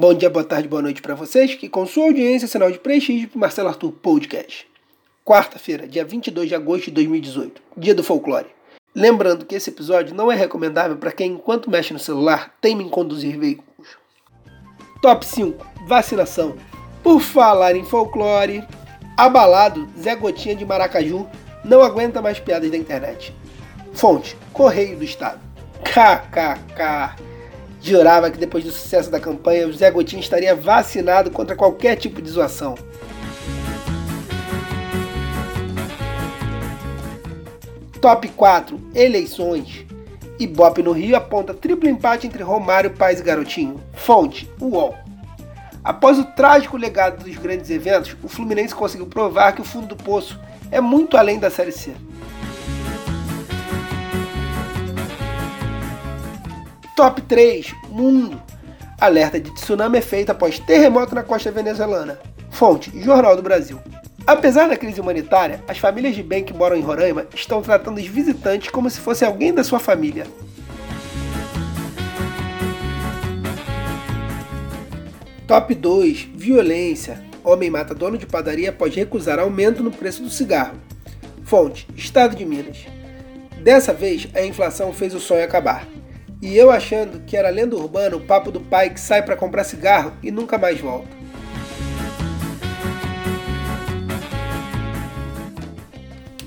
Bom dia, boa tarde, boa noite para vocês, que com sua audiência sinal de prestígio para Marcelo Arthur Podcast. Quarta-feira, dia 22 de agosto de 2018, dia do folclore. Lembrando que esse episódio não é recomendável para quem, enquanto mexe no celular, teme em conduzir veículos. Top 5 Vacinação. Por falar em folclore, abalado, Zé Gotinha de Maracaju não aguenta mais piadas da internet. Fonte: Correio do Estado. KKK. Jurava que depois do sucesso da campanha, o Zé Gotinha estaria vacinado contra qualquer tipo de zoação. Top 4 Eleições. Ibope no Rio aponta triplo empate entre Romário, Paz e Garotinho. Fonte: UOL. Após o trágico legado dos grandes eventos, o Fluminense conseguiu provar que o fundo do poço é muito além da Série C. Top 3 Mundo. Alerta de tsunami é feita após terremoto na costa venezuelana. Fonte: Jornal do Brasil. Apesar da crise humanitária, as famílias de bem que moram em Roraima estão tratando os visitantes como se fosse alguém da sua família. Top 2 Violência. Homem mata dono de padaria após recusar aumento no preço do cigarro. Fonte: Estado de Minas. Dessa vez, a inflação fez o sonho acabar. E eu achando que era lenda urbana o papo do pai que sai para comprar cigarro e nunca mais volta.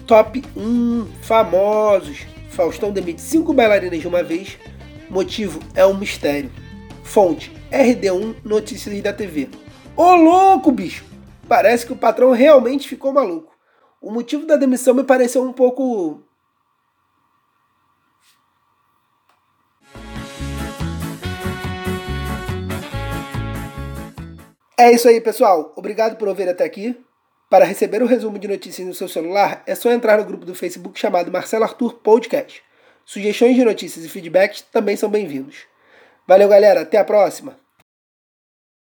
Top 1 Famosos. Faustão demite 5 bailarinas de uma vez. Motivo é um mistério. Fonte: RD1 Notícias da TV. Ô louco, bicho! Parece que o patrão realmente ficou maluco. O motivo da demissão me pareceu um pouco. É isso aí, pessoal. Obrigado por ouvir até aqui. Para receber o resumo de notícias no seu celular, é só entrar no grupo do Facebook chamado Marcelo Arthur Podcast. Sugestões de notícias e feedbacks também são bem-vindos. Valeu, galera. Até a próxima.